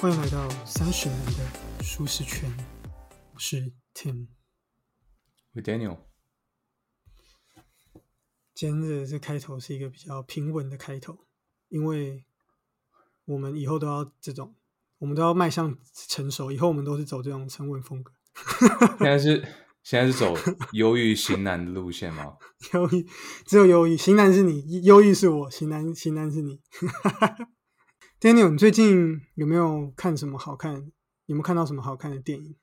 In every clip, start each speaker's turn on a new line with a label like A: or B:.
A: 欢迎来到三十男的舒适圈，我是 Tim。
B: 我 Daniel，
A: 今天的这开头是一个比较平稳的开头，因为我们以后都要这种，我们都要迈向成熟，以后我们都是走这种沉稳风格。
B: 现在是现在是走忧郁型男的路线吗？
A: 忧郁，只有忧郁，型男是你，忧郁是我，型男型男是你。Daniel，你最近有没有看什么好看？有没有看到什么好看的电影？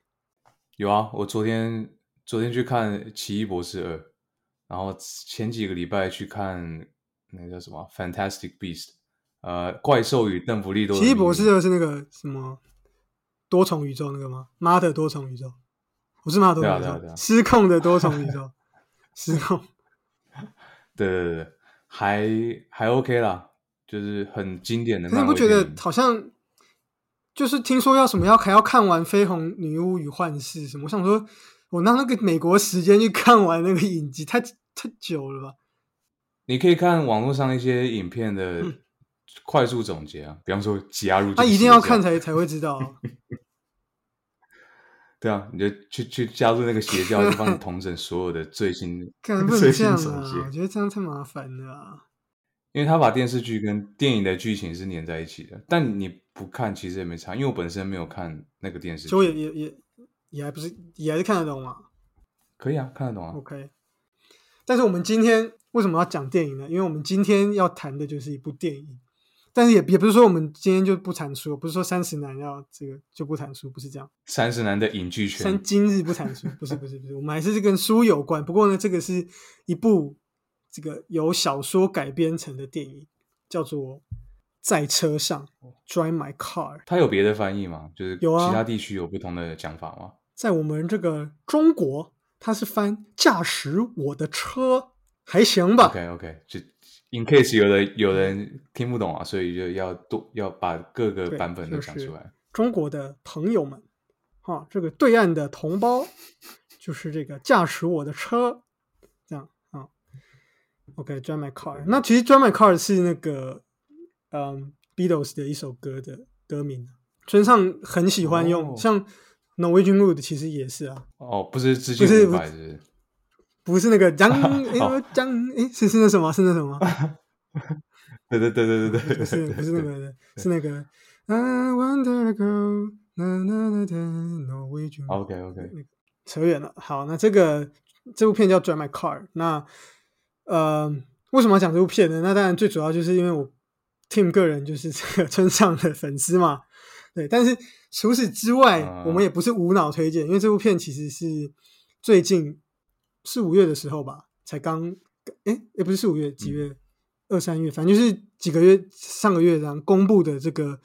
B: 有啊，我昨天昨天去看《奇异博士二》，然后前几个礼拜去看那个叫什么《Fantastic Beast》，呃，怪兽与邓布利多。
A: 奇异博士二是那个什么多重宇宙那个吗？妈的多重宇宙，不是妈的多重宇宙，失控的多重宇宙，失控。
B: 对对对，还还 OK 啦。就是很经典的，
A: 可是你不觉得好像就是听说要什么要还要看完《绯红女巫与幻视》什么？我想说，我拿那个美国时间去看完那个影集，太太久了吧？
B: 你可以看网络上一些影片的快速总结啊，比方说加入，
A: 他一定要看才才会知道。
B: 对啊，你就去去加入那个邪教，就帮你统整所有的最新
A: 最新总结。我觉得这样太麻烦了。
B: 因为他把电视剧跟电影的剧情是连在一起的，但你不看其实也没差，因为我本身没有看那个电视剧，
A: 所以也也也还不是也还是看得懂嘛？
B: 可以啊，看得懂啊。
A: OK，但是我们今天为什么要讲电影呢？因为我们今天要谈的就是一部电影，但是也也不是说我们今天就不谈书，不是说三十男要这个就不谈书，不是这样。
B: 三十男的影剧圈，
A: 三今日不谈书，不是不是不是，我们还是跟书有关。不过呢，这个是一部。这个由小说改编成的电影叫做《在车上》（Drive My Car）。
B: 它有别的翻译吗？就是
A: 有啊，
B: 其他地区有不同的讲法吗？
A: 在我们这个中国，它是翻“驾驶我的车”，还行吧
B: ？OK OK，就 in case 有的有人听不懂啊，所以就要多要把各个版本都讲出来。
A: 中国的朋友们，哈，这个对岸的同胞，就是这个驾驶我的车。OK，Drive My Car。那其实 Drive My Car 是那个嗯 Beatles 的一首歌的歌名。村上很喜欢用，像 Norwegian Wood 其实也是啊。
B: 哦，不是直接不
A: 是不是那个江哎江哎是是那什么？是那什么？
B: 对对对对对对，
A: 不是不是那个的，是那个 I wonder go na na na na Norwegian。
B: OK OK，
A: 扯远了。好，那这个这部片叫 Drive My Car。那呃，为什么要讲这部片呢？那当然最主要就是因为我 Tim 个人就是这个村上的粉丝嘛。对，但是除此之外，我们也不是无脑推荐，因为这部片其实是最近四五月的时候吧，才刚哎，也不是四五月，几月？二三月，反正就是几个月，上个月这样公布的这个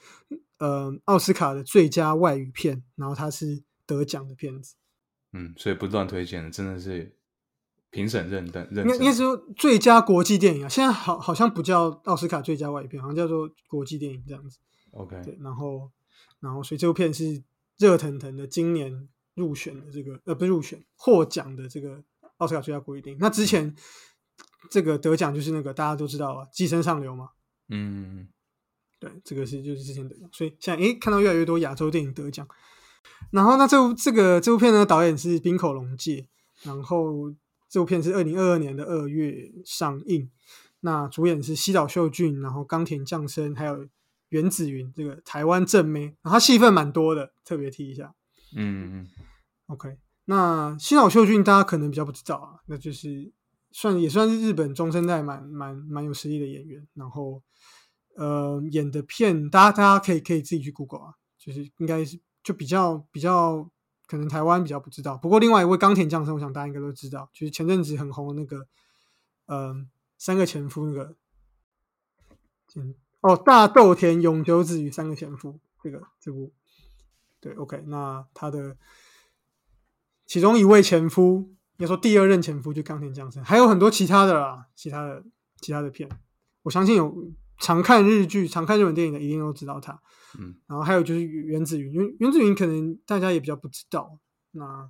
A: 呃奥斯卡的最佳外语片，然后它是得奖的片子。
B: 嗯，所以不断推荐的，真的是。评审认认认，
A: 应应该说最佳国际电影啊，现在好好像不叫奥斯卡最佳外语片，好像叫做国际电影这样子。
B: OK，
A: 对，然后然后所以这部片是热腾腾的，今年入选的这个呃不是入选获奖的这个奥斯卡最佳国际电影。那之前这个得奖就是那个大家都知道啊，《寄生上流》嘛。
B: 嗯，
A: 对，这个是就是之前得奖，所以现在诶看到越来越多亚洲电影得奖。然后那这部这个这部片呢，导演是滨口龙介，然后。这部片是二零二二年的二月上映，那主演是西岛秀俊，然后冈田将生，还有原子云这个台湾正妹，然后他戏份蛮多的，特别提一下。
B: 嗯嗯
A: ，OK，那西岛秀俊大家可能比较不知道啊，那就是算也算是日本中生代蛮蛮蛮有实力的演员，然后呃演的片，大家大家可以可以自己去 Google 啊，就是应该是就比较比较。可能台湾比较不知道，不过另外一位冈田将生，我想大家应该都知道，就是前阵子很红的那个，嗯，三个前夫那个，嗯，哦，大豆田永久子与三个前夫这个这部，对，OK，那他的其中一位前夫，应该说第二任前夫就冈田将生，还有很多其他的啦，其他的其他的片，我相信有。常看日剧、常看日本电影的一定都知道他，
B: 嗯，
A: 然后还有就是原子云，原原子云可能大家也比较不知道，那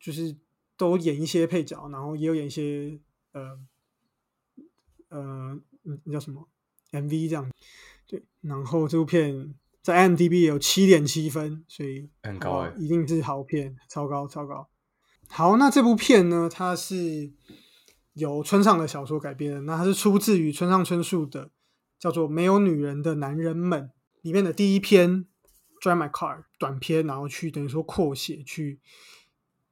A: 就是都演一些配角，然后也有演一些呃呃，那叫什么 MV 这样，对，然后这部片在 m d b 有七点七分，所以
B: 很高哎，
A: 一定是好片，超高超高。好，那这部片呢，它是由村上的小说改编的，那它是出自于村上春树的叫做《没有女人的男人们》里面的第一篇。Drive My Car 短篇，然后去等于说扩写，去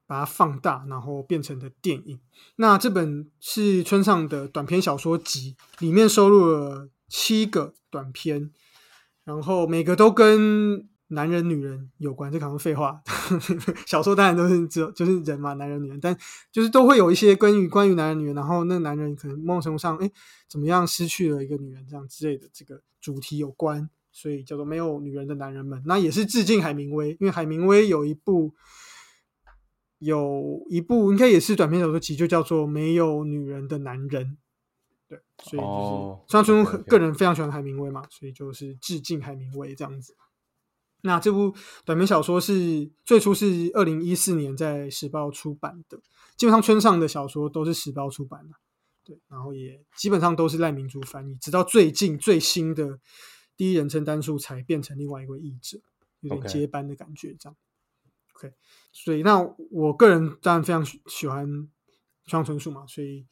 A: 把它放大，然后变成的电影。那这本是村上的短篇小说集，里面收录了七个短篇，然后每个都跟男人、女人有关。这可能废话，小说当然都是只有就是人嘛，男人、女人，但就是都会有一些关于关于男人、女人，然后那个男人可能某种程度上，哎，怎么样失去了一个女人这样之类的这个主题有关。所以叫做没有女人的男人们，那也是致敬海明威，因为海明威有一部有一部应该也是短篇小说集，就叫做《没有女人的男人》。对，所以就是张春个人非常喜欢海明威嘛，所以就是致敬海明威这样子。那这部短篇小说是最初是二零一四年在时报出版的，基本上村上的小说都是时报出版的，对，然后也基本上都是赖明珠翻译，直到最近最新的。第一人称单数才变成另外一位译者，有点接班的感觉，这样。OK，所以那我个人当然非常喜欢双纯树嘛，所以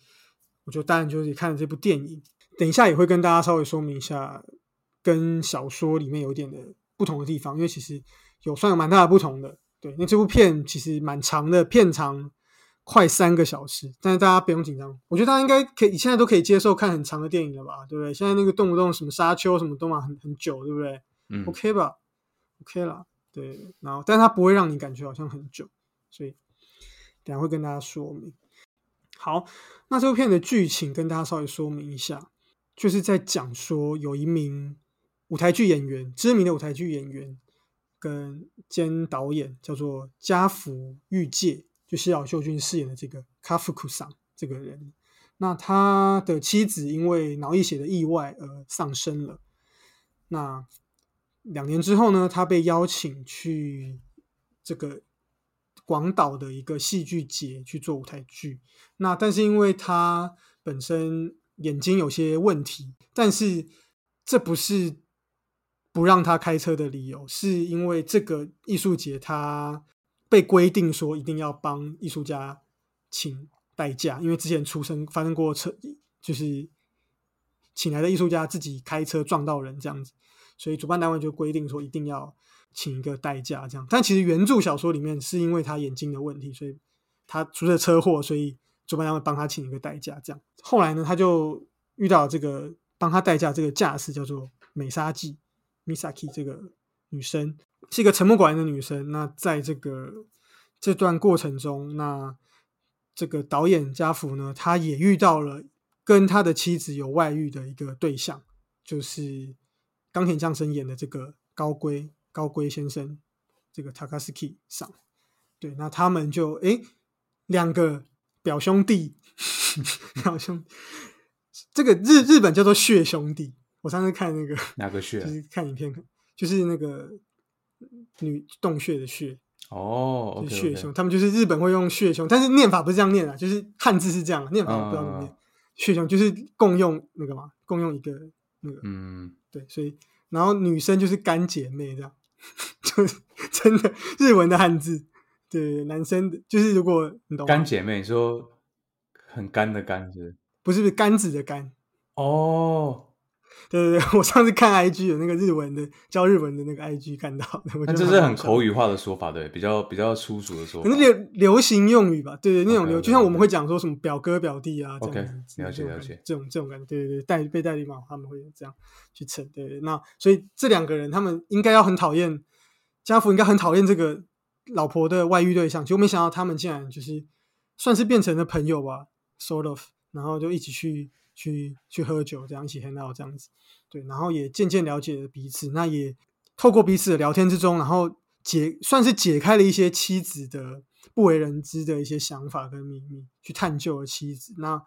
A: 我就当然就是看了这部电影。等一下也会跟大家稍微说明一下，跟小说里面有点的不同的地方，因为其实有算有蛮大的不同的。对，因为这部片其实蛮长的，片长。快三个小时，但是大家不用紧张。我觉得大家应该可以，现在都可以接受看很长的电影了吧？对不对？现在那个动不动什么沙丘什么都嘛很很久，对不对？
B: 嗯
A: ，OK 吧？OK 了，对。然后，但是它不会让你感觉好像很久，所以等下会跟大家说明。好，那这部片的剧情跟大家稍微说明一下，就是在讲说有一名舞台剧演员，知名的舞台剧演员跟兼导演叫做家福玉介。就西岛秀俊饰演的这个卡夫库桑这个人，那他的妻子因为脑溢血的意外而丧生了。那两年之后呢，他被邀请去这个广岛的一个戏剧节去做舞台剧。那但是因为他本身眼睛有些问题，但是这不是不让他开车的理由，是因为这个艺术节他。被规定说一定要帮艺术家请代驾，因为之前出生发生过车，就是请来的艺术家自己开车撞到人这样子，所以主办单位就规定说一定要请一个代驾这样。但其实原著小说里面是因为他眼睛的问题，所以他出了车祸，所以主办单位帮他请一个代驾这样。后来呢，他就遇到这个帮他代驾这个驾驶叫做美沙纪 Misaki 这个女生。是一个沉默寡言的女生。那在这个这段过程中，那这个导演家福呢，他也遇到了跟他的妻子有外遇的一个对象，就是冈田将生演的这个高龟高龟先生，这个 Takasaki 上。对，那他们就诶两个表兄弟，表兄，这个日日本叫做血兄弟。我上次看那个
B: 哪个穴？
A: 就是看影片，就是那个。女洞穴的穴
B: 哦，就是
A: 血胸，他们就是日本会用血胸，但是念法不是这样念啊，就是汉字是这样，念法我不知道怎么念。血胸就是共用那个嘛，共用一个那个，
B: 嗯，
A: 对，所以然后女生就是干姐妹这样，就是真的日文的汉字。对，男生的就是如果你懂
B: 干姐妹，说很干的干是？
A: 不是不是干子的干
B: 哦。
A: 对对对，我上次看 IG 有那个日文的教日文的那个 IG 看到，
B: 那这是很口语化的说法，对，比较比较粗俗的说法，
A: 可能流流行用语吧，对对，那种流，就像我们会讲说什么表哥表弟啊，这
B: 样子，了解了解，
A: 这种这种感觉，对对对，代被代理嘛，他们会这样去称，对对，那所以这两个人他们应该要很讨厌家福，应该很讨厌这个老婆的外遇对象，结果没想到他们竟然就是算是变成了朋友吧，sort of，然后就一起去。去去喝酒，这样一起 hang out 这样子，对，然后也渐渐了解了彼此，那也透过彼此的聊天之中，然后解算是解开了一些妻子的不为人知的一些想法跟秘密，去探究了妻子，那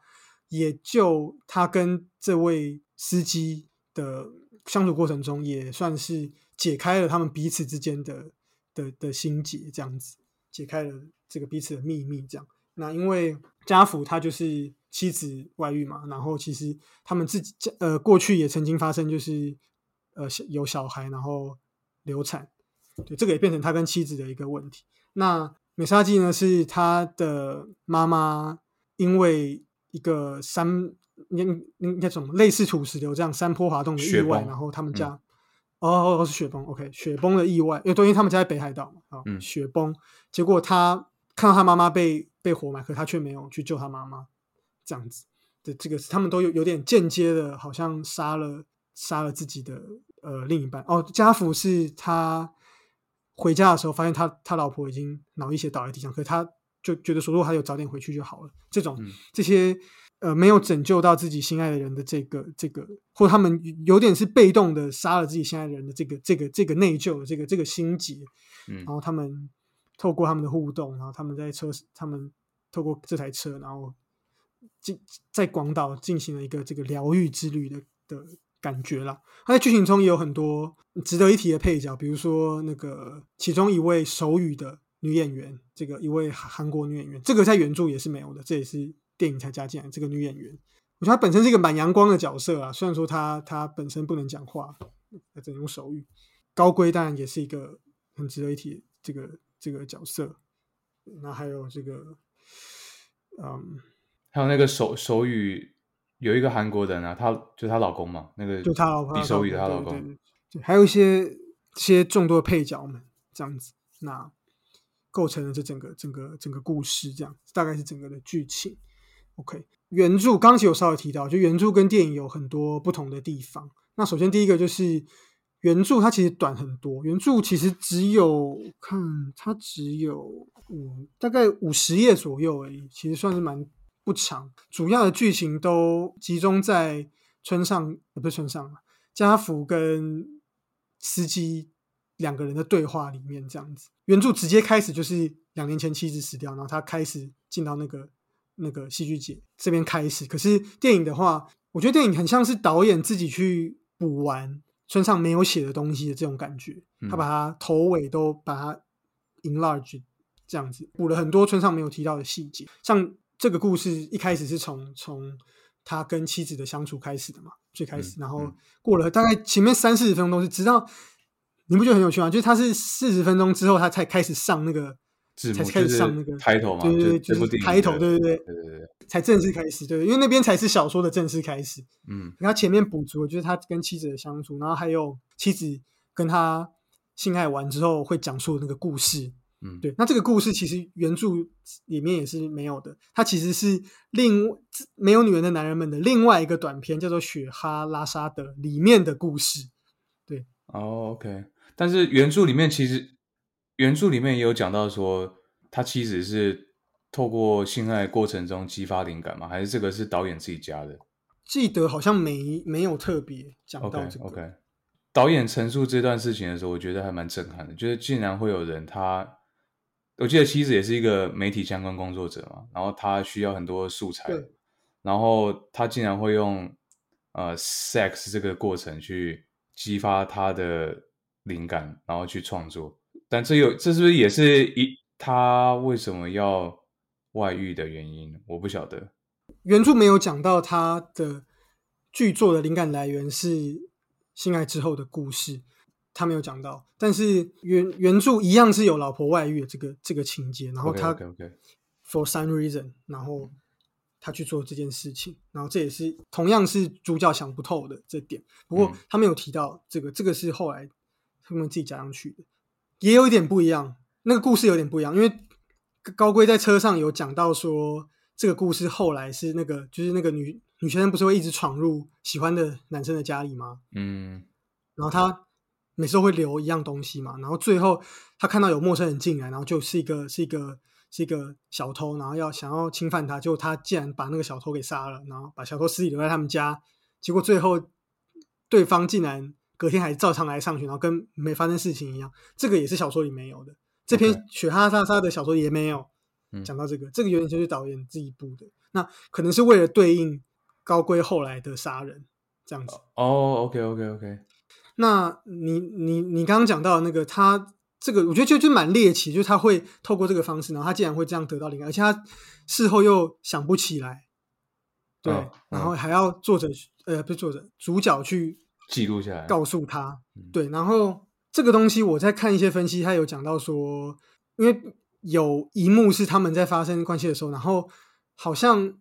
A: 也就他跟这位司机的相处过程中，也算是解开了他们彼此之间的的的心结，这样子解开了这个彼此的秘密，这样。那因为家福他就是妻子外遇嘛，然后其实他们自己呃过去也曾经发生，就是呃有小孩，然后流产，对，这个也变成他跟妻子的一个问题。那美沙纪呢，是他的妈妈因为一个山，应应该什么类似土石流这样山坡滑动的意外，然后他们家，哦哦是雪崩，OK，雪崩的意外，因为因为他们家在北海道嘛，啊，雪崩，结果他看到他妈妈被被活埋，可他却没有去救他妈妈，这样子的这个他们都有有点间接的，好像杀了杀了自己的呃另一半。哦，家福是他。回家的时候，发现他他老婆已经脑溢血倒在地上，可是他就觉得说，如果他有早点回去就好了。这种这些呃没有拯救到自己心爱的人的这个这个，或他们有点是被动的杀了自己心爱的人的这个这个这个内疚的这个这个心结，然后他们透过他们的互动，然后他们在车，他们透过这台车，然后进在广岛进行了一个这个疗愈之旅的的。感觉了，他在剧情中也有很多值得一提的配角，比如说那个其中一位手语的女演员，这个一位韩国女演员，这个在原著也是没有的，这也是电影才加进来。这个女演员，我觉得她本身是一个蛮阳光的角色啊，虽然说她她本身不能讲话，只能用手语。高龟当然也是一个很值得一提这个这个角色。那还有这个，嗯，
B: 还有那个手手语。有一个韩国人啊，他就她老公嘛，那个
A: 就她老公，
B: 比手语的她老公，
A: 对，还有一些些众多的配角们这样子，那构成了这整个整个整个故事，这样大概是整个的剧情。OK，原著刚才有稍微提到，就原著跟电影有很多不同的地方。那首先第一个就是原著它其实短很多，原著其实只有看它只有五大概五十页左右而已，其实算是蛮。不长，主要的剧情都集中在村上，不是村上嘛，家福跟司机两个人的对话里面，这样子。原著直接开始就是两年前妻子死掉，然后他开始进到那个那个戏剧节这边开始。可是电影的话，我觉得电影很像是导演自己去补完村上没有写的东西的这种感觉，他把它头尾都把它 enlarge 这样子，补了很多村上没有提到的细节，像。这个故事一开始是从从他跟妻子的相处开始的嘛，最开始，然后过了大概前面三四十分钟都是直到你不觉得很有趣吗？就是他是四十分钟之后他才开始上那个才开始上那个
B: 抬头嘛，
A: 对对对，
B: 就是
A: 抬头，对对
B: 对对对对，
A: 才正式开始，对，因为那边才是小说的正式开始，
B: 嗯，
A: 他前面补足，就是他跟妻子的相处，然后还有妻子跟他性爱完之后会讲述那个故事。
B: 嗯，
A: 对，那这个故事其实原著里面也是没有的，它其实是另没有女人的男人们的另外一个短片，叫做《雪哈拉沙德》里面的故事。对，
B: 哦，OK，但是原著里面其实原著里面也有讲到说，他妻子是透过性爱过程中激发灵感吗？还是这个是导演自己加的？
A: 记得好像没没有特别讲到这
B: 个。OK，导演陈述这段事情的时候，我觉得还蛮震撼的，就是竟然会有人他。我记得妻子也是一个媒体相关工作者嘛，然后他需要很多素材，然后他竟然会用呃 sex 这个过程去激发他的灵感，然后去创作。但这又这是不是也是一他为什么要外遇的原因？我不晓得。
A: 原著没有讲到他的剧作的灵感来源是性爱之后的故事。他没有讲到，但是原原著一样是有老婆外遇的这个这个情节，然后他，OK OK，for some reason，然后他去做这件事情，然后这也是同样是主角想不透的这点。不过他没有提到这个，这个是后来他们自己加上去的，也有一点不一样。那个故事有点不一样，因为高贵在车上有讲到说，这个故事后来是那个就是那个女女学生不是会一直闯入喜欢的男生的家里吗？
B: 嗯，
A: 然后他。每次都会留一样东西嘛，然后最后他看到有陌生人进来，然后就是一个是一个是一个小偷，然后要想要侵犯他，就他竟然把那个小偷给杀了，然后把小偷尸体留在他们家，结果最后对方竟然隔天还照常来上学，然后跟没发生事情一样。这个也是小说里没有的，这篇雪哈沙沙的小说也没有讲到这个，这个有点就是导演自己布的，那可能是为了对应高贵后来的杀人这样子。
B: 哦，OK OK OK。
A: 那你你你刚刚讲到那个他这个，我觉得就就蛮猎奇，就是他会透过这个方式，然后他竟然会这样得到灵感，而且他事后又想不起来，对，然后还要作者呃不是作者主角去
B: 记录下来，
A: 告诉他，对，然后这个东西我在看一些分析，他有讲到说，因为有一幕是他们在发生关系的时候，然后好像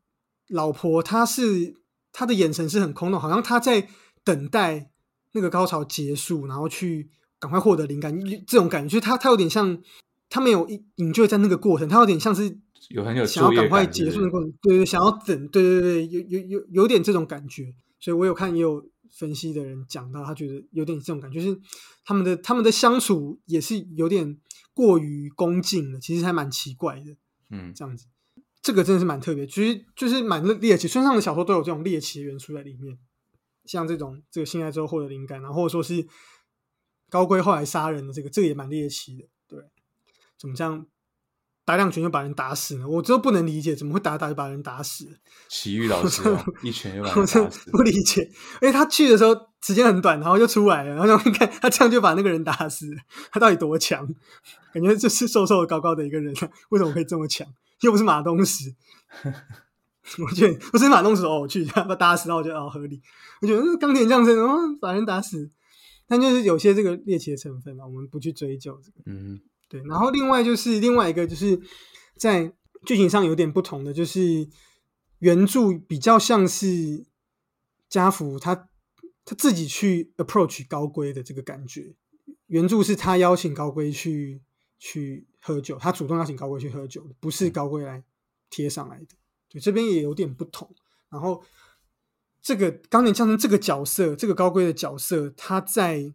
A: 老婆她是她的眼神是很空洞，好像她在等待那个高潮结束，然后去赶快获得灵感，这种感觉，就是他他有点像他没有引就在那个过程，他有点像是
B: 有很有
A: 想要赶快结束。的过程，对对，想要等，对对对，有有有有点这种感觉，所以我有看也有分析的人讲到，他觉得有点这种感觉，就是他们的他们的相处也是有点过于恭敬了，其实还蛮奇怪的，
B: 嗯。
A: 这样子，这个真的是蛮特别，其实就是蛮猎奇，村上的小说都有这种猎奇的元素在里面，像这种这个性爱之后获得灵感，然后或者说是高龟后来杀人的这个，这个也蛮猎奇的，对，怎么这样打两拳就把人打死呢？我真的不能理解，怎么会打打就把人打死？
B: 奇遇老师啊一拳就把他
A: 我真的
B: 打死。
A: 不理解，因为他去的时候时间很短，然后就出来了，然后你看他这样就把那个人打死，他到底多强？感觉就是瘦瘦的、高高的一个人，为什么可以这么强？又不是马东石，我觉得不是马东石哦，我去把他打死，然后我觉得哦合理。我觉得嗯钢铁降生哦，把人打死，但就是有些这个猎奇的成分啊，我们不去追究这个。
B: 嗯
A: 对，然后另外就是另外一个就是在剧情上有点不同的，就是原著比较像是家福他他自己去 approach 高龟的这个感觉，原著是他邀请高龟去去喝酒，他主动邀请高龟去喝酒，不是高龟来贴上来的。对，这边也有点不同。然后这个钢铁降生这个角色，这个高龟的角色，他在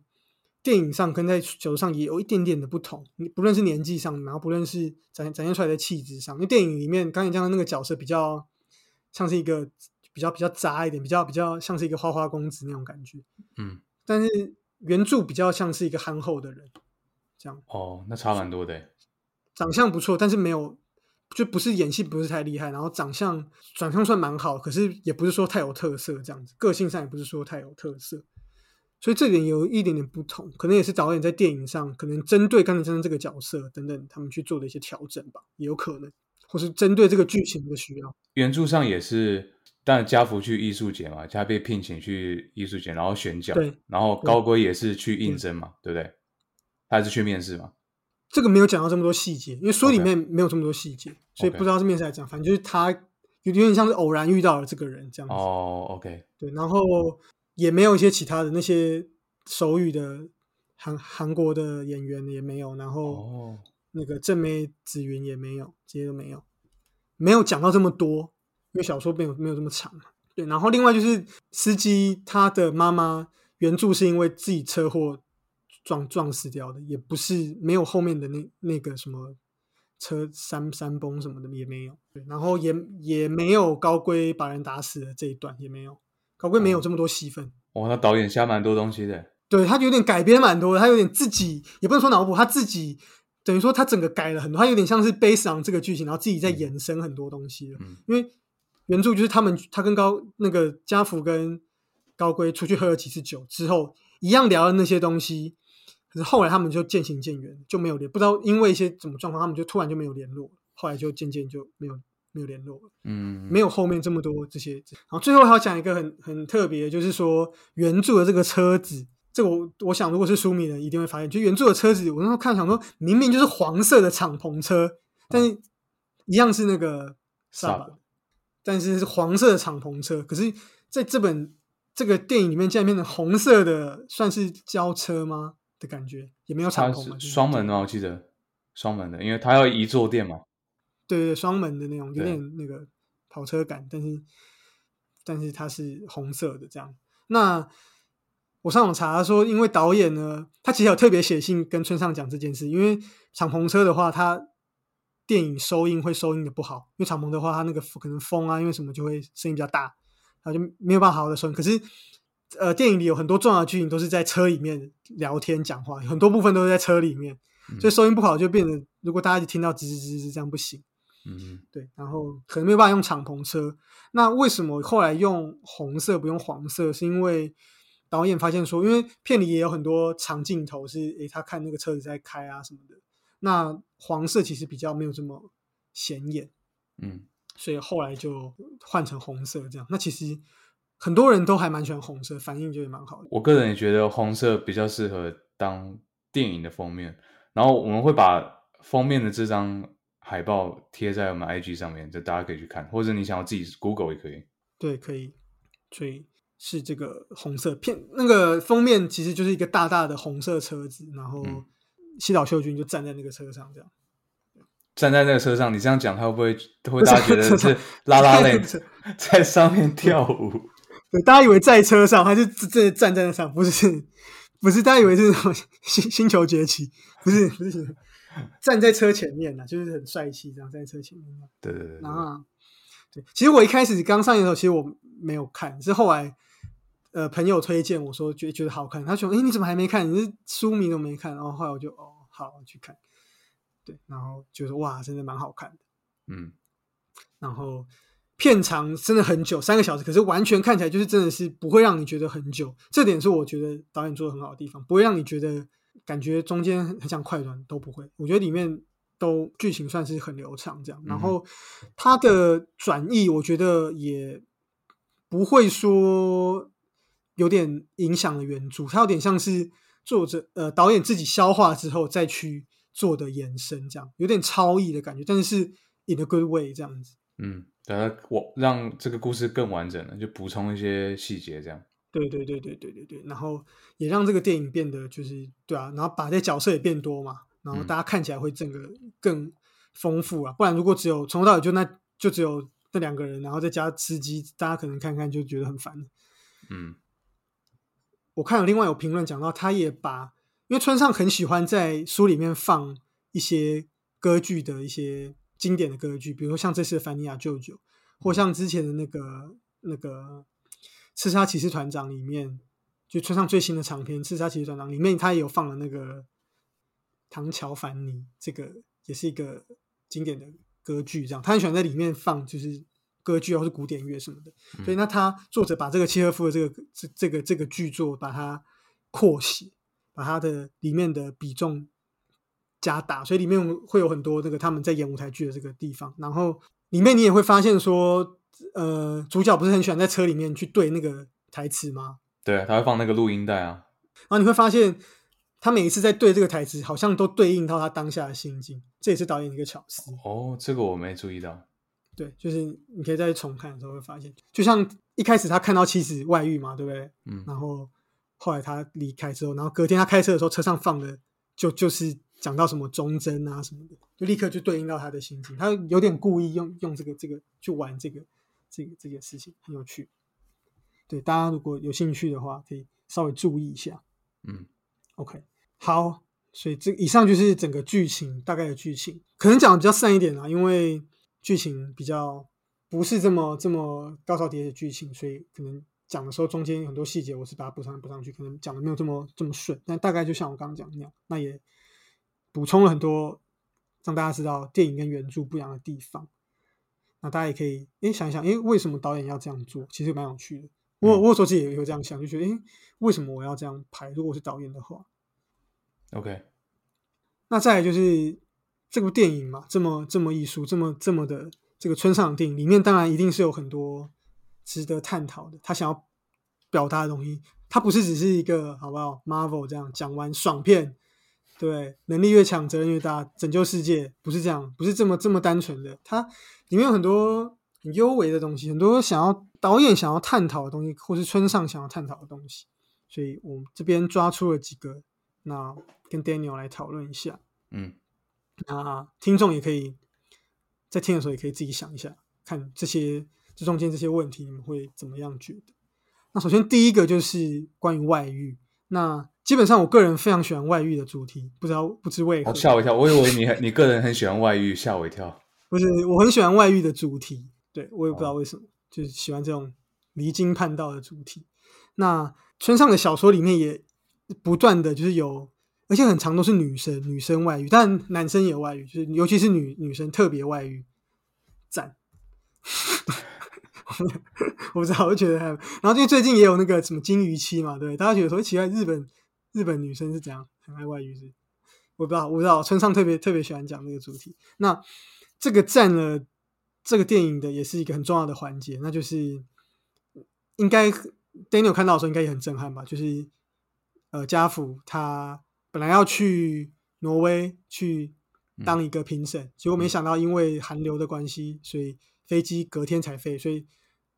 A: 电影上跟在球上也有一点点的不同，你不论是年纪上，然后不论是展展现出来的气质上，因为电影里面刚才讲的那个角色比较像是一个比较比较渣一点，比较比较像是一个花花公子那种感觉，
B: 嗯，
A: 但是原著比较像是一个憨厚的人，这样
B: 哦，那差蛮多的欸。
A: 长相不错，但是没有就不是演戏不是太厉害，然后长相长相算蛮好，可是也不是说太有特色这样子，个性上也不是说太有特色，所以这点有一点点不同，可能也是导演在电影上可能针对钢铁先生这个角色等等，他们去做的一些调整吧，也有可能，或是针对这个剧情的需要。
B: 原著上也是，但家福去艺术节嘛，他被聘请去艺术节，然后选角
A: 对，
B: 然后高龟也是去应征嘛，对不对？他还是去面试嘛？
A: 这个没有讲到这么多细节，因为书里面没有这么多细节所以不知道是面试来讲，反正就是他有点像是偶然遇到了这个人这样子。
B: 哦，OK，
A: 对，然后也没有一些其他的那些手语的韩韩国的演员也没有，然后
B: 哦，
A: 那个正妹紫云也没有，这些都没有，没有讲到这么多，因为小说没有没有这么长嘛。对，然后另外就是司机他的妈妈原著是因为自己车祸撞撞死掉的，也不是没有后面的那那个什么车山山崩什么的也没有，对，然后也也没有高龟把人打死的这一段也没有，高龟没有这么多戏份。
B: 哦，那导演下蛮多东西的。
A: 对他有点改编蛮多的，他有点自己也不能说脑补，他自己等于说他整个改了很多，他有点像是 based on 这个剧情，然后自己在延伸很多东西了。
B: 嗯
A: 因为原著就是他们他跟高那个家福跟高龟出去喝了几次酒之后，一样聊了那些东西，可是后来他们就渐行渐远，就没有联，不知道因为一些什么状况，他们就突然就没有联络，后来就渐渐就没有没有联络了。
B: 嗯，
A: 没有后面这么多这些。然后最后还要讲一个很很特别，就是说原著的这个车子，这个我我想如果是书迷的一定会发现，就原著的车子，我那时候看想说，明明就是黄色的敞篷车，但是一样是那个但是是黄色的敞篷车，可是在这本这个电影里面竟然变成红色的，算是轿车吗的感觉？也没有敞篷
B: 双门吗？我记得双门的，因为它要移坐垫嘛。
A: 对对，双门的那种，有点那个跑车感，但是但是它是红色的这样。那我上网查说，因为导演呢，他其实有特别写信跟村上讲这件事，因为敞篷车的话，它电影收音会收音的不好，因为敞篷的话，它那个可能风啊，因为什么就会声音比较大，然后就没有办法好好的收音。可是呃，电影里有很多重要的剧情都是在车里面聊天讲话，很多部分都是在车里面，
B: 嗯
A: 所以收音不好就变得，如果大家一直听到吱吱吱吱这样不行。
B: 嗯，
A: 对，然后可能没有办法用敞篷车。那为什么后来用红色不用黄色？是因为导演发现说，因为片里也有很多长镜头是，诶，他看那个车子在开啊什么的。那黄色其实比较没有这么显眼，
B: 嗯，
A: 所以后来就换成红色这样。那其实很多人都还蛮喜欢红色，反应就也蛮好的。
B: 我个人也觉得红色比较适合当电影的封面，然后我们会把封面的这张海报贴在我们 IG 上面，就大家可以去看，或者你想要自己 Google 也可以。
A: 对，可以。所以是这个红色片，那个封面其实就是一个大大的红色车子，然后西岛秀俊就站在那个车上，这样
B: 站在那个车上。你这样讲，他会不会会大家觉得是拉拉链 在上面跳舞？
A: 对，大家以为在车上，还是真的站在那上？不是，不是，大家以为是 星星球崛起？不是，不是，站在车前面呢，就是很帅气，这样站在车前面。
B: 对对对，
A: 啊，对。其实我一开始刚上映的时候，其实我没有看，是后来呃朋友推荐我说觉觉得好看，他说：“哎，你怎么还没看？你是书迷都没看。”然后后来我就哦，好去看。对，然后就是哇，真的蛮好看的。
B: 嗯，
A: 然后。片长真的很久，三个小时，可是完全看起来就是真的是不会让你觉得很久，这点是我觉得导演做的很好的地方，不会让你觉得感觉中间很像快转都不会，我觉得里面都剧情算是很流畅这样，然后它的转译我觉得也不会说有点影响了原著，它有点像是作者呃导演自己消化之后再去做的延伸，这样有点超译的感觉，但是 in a good way 这样子，
B: 嗯。等下我让这个故事更完整了，就补充一些细节，这样。
A: 对对对对对对对，然后也让这个电影变得就是对啊，然后把这角色也变多嘛，然后大家看起来会整个更丰富啊。不然如果只有从头到尾就那就只有那两个人，然后再加吃鸡，大家可能看看就觉得很烦。
B: 嗯，
A: 我看有另外有评论讲到，他也把因为村上很喜欢在书里面放一些歌剧的一些。经典的歌剧，比如说像这次的《凡尼亚舅舅》，或像之前的那个那个《刺杀骑士团长》里面，就村上最新的长篇《刺杀骑士团长》里面，他也有放了那个《唐乔凡尼》，这个也是一个经典的歌剧。这样，他很喜欢在里面放就是歌剧或是古典乐什么的。所以，那他作者把这个契诃夫的这个这这个这个剧作，把它扩写，把它的里面的比重。加大，所以里面会有很多这个他们在演舞台剧的这个地方，然后里面你也会发现说，呃，主角不是很喜欢在车里面去对那个台词吗？
B: 对，他会放那个录音带啊。
A: 然后你会发现，他每一次在对这个台词，好像都对应到他当下的心境，这也是导演的一个巧思。
B: 哦，这个我没注意到。
A: 对，就是你可以再重看的时候会发现，就像一开始他看到妻子外遇嘛，对不对？
B: 嗯。
A: 然后后来他离开之后，然后隔天他开车的时候，车上放的就就是。讲到什么忠贞啊什么的，就立刻就对应到他的心境。他有点故意用用这个这个去玩这个这个这件事情，很有趣。对大家如果有兴趣的话，可以稍微注意一下。
B: 嗯
A: ，OK，好，所以这以上就是整个剧情大概的剧情，可能讲的比较散一点啊，因为剧情比较不是这么这么高潮迭起的剧情，所以可能讲的时候中间很多细节我是把它补上补上去，可能讲的没有这么这么顺。但大概就像我刚刚讲那样，那也。补充了很多，让大家知道电影跟原著不一样的地方。那大家也可以诶想一想，诶为什么导演要这样做？其实蛮有趣的。我我有时候自己也有这样想，就觉得诶为什么我要这样拍？如果我是导演的话
B: ，OK。
A: 那再来就是这部电影嘛，这么这么艺术，这么这么的这个村上电影里面，当然一定是有很多值得探讨的。他想要表达的东西，他不是只是一个好不好？Marvel 这样讲完爽片。对，能力越强，责任越大。拯救世界不是这样，不是这么这么单纯的。它里面有很多很幽微的东西，很多想要导演想要探讨的东西，或是村上想要探讨的东西。所以我们这边抓出了几个，那跟 Daniel 来讨论一下。
B: 嗯，
A: 那听众也可以在听的时候，也可以自己想一下，看这些这中间这些问题，你们会怎么样觉得？那首先第一个就是关于外遇。那基本上，我个人非常喜欢外遇的主题，不知道不知为何
B: 吓我一跳。我以为你 你个人很喜欢外遇，吓我一跳。
A: 不是，我很喜欢外遇的主题，对我也不知道为什么，就是喜欢这种离经叛道的主题。那村上的小说里面也不断的就是有，而且很长都是女生女生外遇，但男生也外遇，就是尤其是女女生特别外遇，赞。我不知道，我觉得还，然后因为最近也有那个什么金鱼期嘛，对，大家觉得说奇怪，日本日本女生是怎样很爱外遇是？我不知道，我不知道，村上特别特别喜欢讲这个主题。那这个占了这个电影的也是一个很重要的环节，那就是应该 Daniel 看到的时候应该也很震撼吧？就是呃，家福他本来要去挪威去当一个评审，结果没想到因为寒流的关系，所以飞机隔天才飞，所以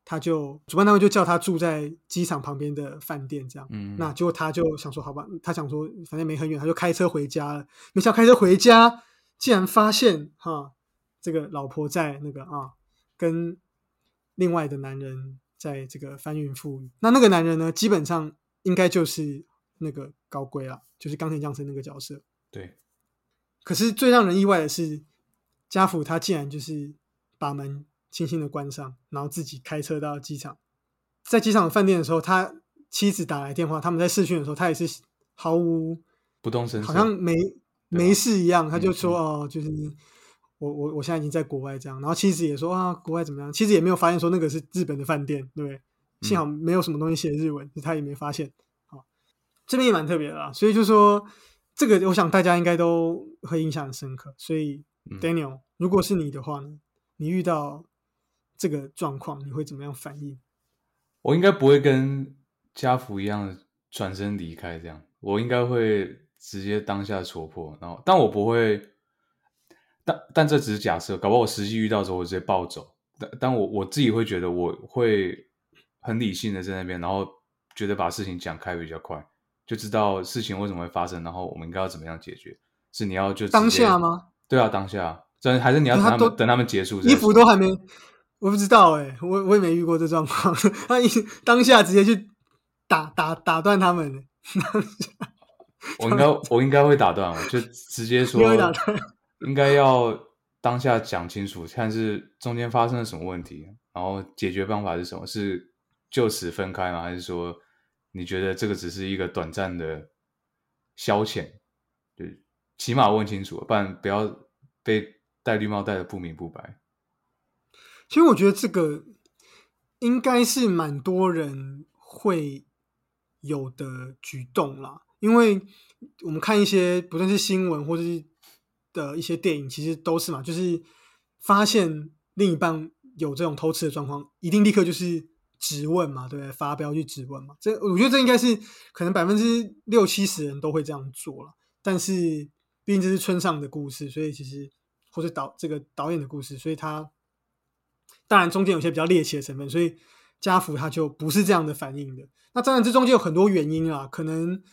A: 他就主办单位就叫他住在机场旁边的饭店，这样。
B: 嗯，
A: 那结果他就想说，好吧，他想说反正没很远，他就开车回家了。没想到开车回家，竟然发现哈，这个老婆在那个啊，跟另外的男人在这个翻云覆雨。那那个男人呢，基本上应该就是那个高龟了，就是钢铁降生那个角色。
B: 对，
A: 可是最让人意外的是，家父他竟然就是把门轻轻的关上，然后自己开车到机场。在机场的饭店的时候，他妻子打来电话，他们在试训的时候，他也是毫无
B: 不动声色，
A: 好像没没事一样，他就
B: 嗯
A: 说哦，就是我我我现在已经在国外这样。然后妻子也说啊，国外怎么样？妻子也没有发现说那个是日本的饭店，对不对？幸好没有什么东西写日文，他也没发现。好，这边也蛮特别的啦。所以就说这个，我想大家应该都会印象很深刻。所以
B: 嗯
A: Daniel，如果是你的话呢，你遇到这个状况，你会怎么样反应？
B: 我应该不会跟家福一样转身离开，这样我应该会直接当下戳破，然后但我不会，但但这只是假设，搞不好我实际遇到的时候我直接暴走，但但我我自己会觉得我会很理性的在那边，然后觉得把事情讲开比较快，就知道事情为什么会发生，然后我们应该要怎么样解决，是你要就
A: 当下？吗？
B: 对啊，当下，真还是你要等
A: 他
B: 们等他们结束再
A: 衣，服都还没，我不知道哎、我我也没遇过这状况。他一当下直接去打打打断他们，
B: 我应该我应该会打断，我就直接 说应该要当下讲清楚，看是中间发生了什么问题，然后解决办法是什么？是就此分开吗？还是说你觉得这个只是一个短暂的消遣？就起码问清楚，不然不要被戴绿帽戴的不明不白。
A: 其实我觉得这个应该是蛮多人会有的举动啦，因为我们看一些不论是新闻或者是的一些电影，其实都是嘛，就是发现另一半有这种偷吃的状况，一定立刻就是质问嘛，对不对？发飙去质问嘛，这我觉得这应该是可能百分之六七十人都会这样做了，但是毕竟这是村上的故事，所以其实或者导这个导演的故事，所以他当然中间有些比较猎奇的成分，所以家福他就不是这样的反应的。那当然这中间有很多原因啊，可能，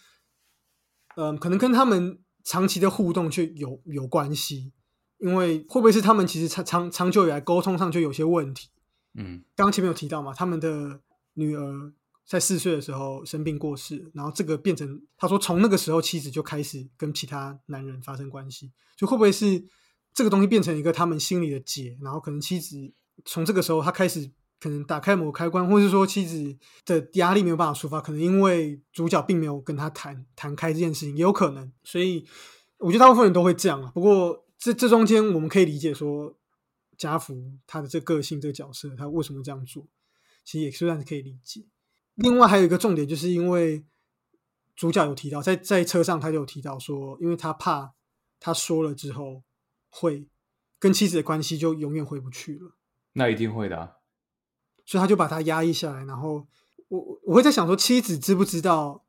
A: 嗯、可能跟他们长期的互动就有有关系，因为会不会是他们其实长长长久以来沟通上就有些问题？
B: 嗯
A: 刚刚前面有提到嘛，他们的女儿在四岁的时候生病过世，然后这个变成他说从那个时候妻子就开始跟其他男人发生关系，就会不会是这个东西变成一个他们心里的结，然后可能妻子从这个时候他开始可能打开某个开关，或是说妻子的压力没有办法抒发，可能因为主角并没有跟他谈谈开这件事情，也有可能，所以我觉得大部分人都会这样啊。不过这这中间我们可以理解说。家福他的这个性这个角色，他为什么这样做，其实也算是可以理解。另外还有一个重点，就是因为主角有提到，在在车上他就有提到说，因为他怕他说了之后会跟妻子的关系就永远回不去了，
B: 那一定会的、啊。
A: 所以他就把他压抑下来。然后我我我会在想说，妻子知不知道